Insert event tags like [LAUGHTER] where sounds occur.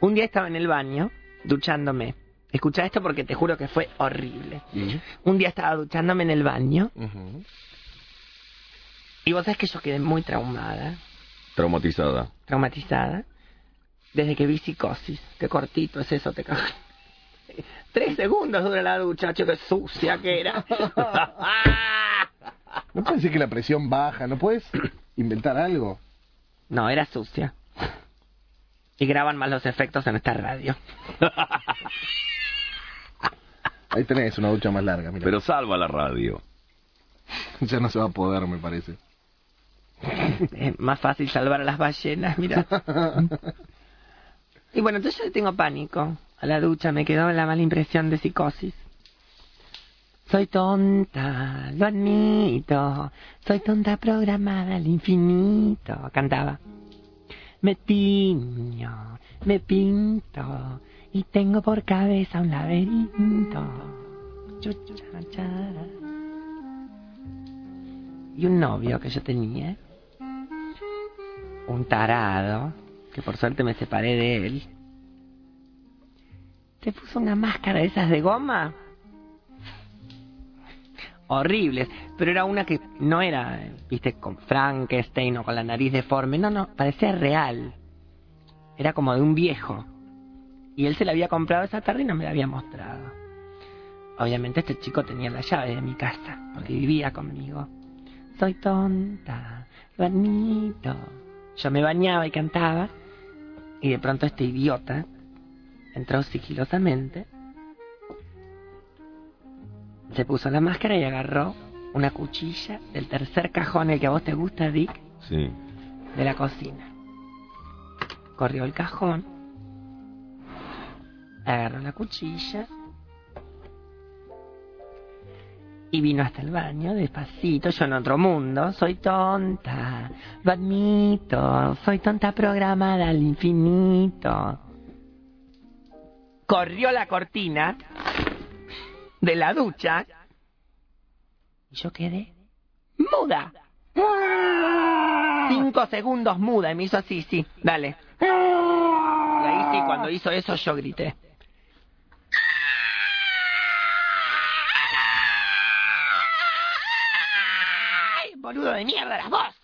Un día estaba en el baño, duchándome. Escucha esto porque te juro que fue horrible. Un día estaba duchándome en el baño y vos sabés que yo quedé muy traumada, Traumatizada. traumatizada, desde que vi psicosis. Qué cortito es eso, te cagas. Tres segundos dura la ducha, che, qué sucia que era. [LAUGHS] ¿No puede ser que la presión baja? ¿No puedes inventar algo? No, era sucia. Y graban más los efectos en esta radio. [LAUGHS] Ahí tenés una ducha más larga, mira. Pero salva la radio. [LAUGHS] Ya no se va a poder, me parece. Es más fácil salvar a las ballenas, mira. [LAUGHS] Y bueno, entonces yo le tengo pánico a la ducha, me quedó la mala impresión de psicosis. Soy tonta, lo admito, soy tonta programada al infinito, cantaba. Me tiño, me pinto y tengo por cabeza un laberinto. Y un novio que yo tenía, un tarado, que por suerte me separé de él, se puso una máscara de esas de goma. Horribles, pero era una que no era, viste, con Frankenstein o con la nariz deforme, no, no, parecía real. Era como de un viejo. Y él se la había comprado esa tarde y no me la había mostrado. Obviamente este chico tenía la llave de mi casa, porque vivía conmigo. Soy tonta, lo admito. Yo me bañaba y cantaba, y de pronto este idiota entró sigilosamente, se puso la máscara y agarró una cuchilla del tercer cajón, el que a vos te gusta, Dick, Sí. de la cocina. Corrió el cajón, agarró la cuchilla y vino hasta el baño despacito, yo en otro mundo, soy tonta, lo admito, soy tonta programada al infinito. Corrió la cortina de la ducha y yo quedé muda. Cinco segundos muda y me hizo así, sí, dale. Y ahí sí, cuando hizo eso yo grité. ¡Ay, boludo de mierda, la voz!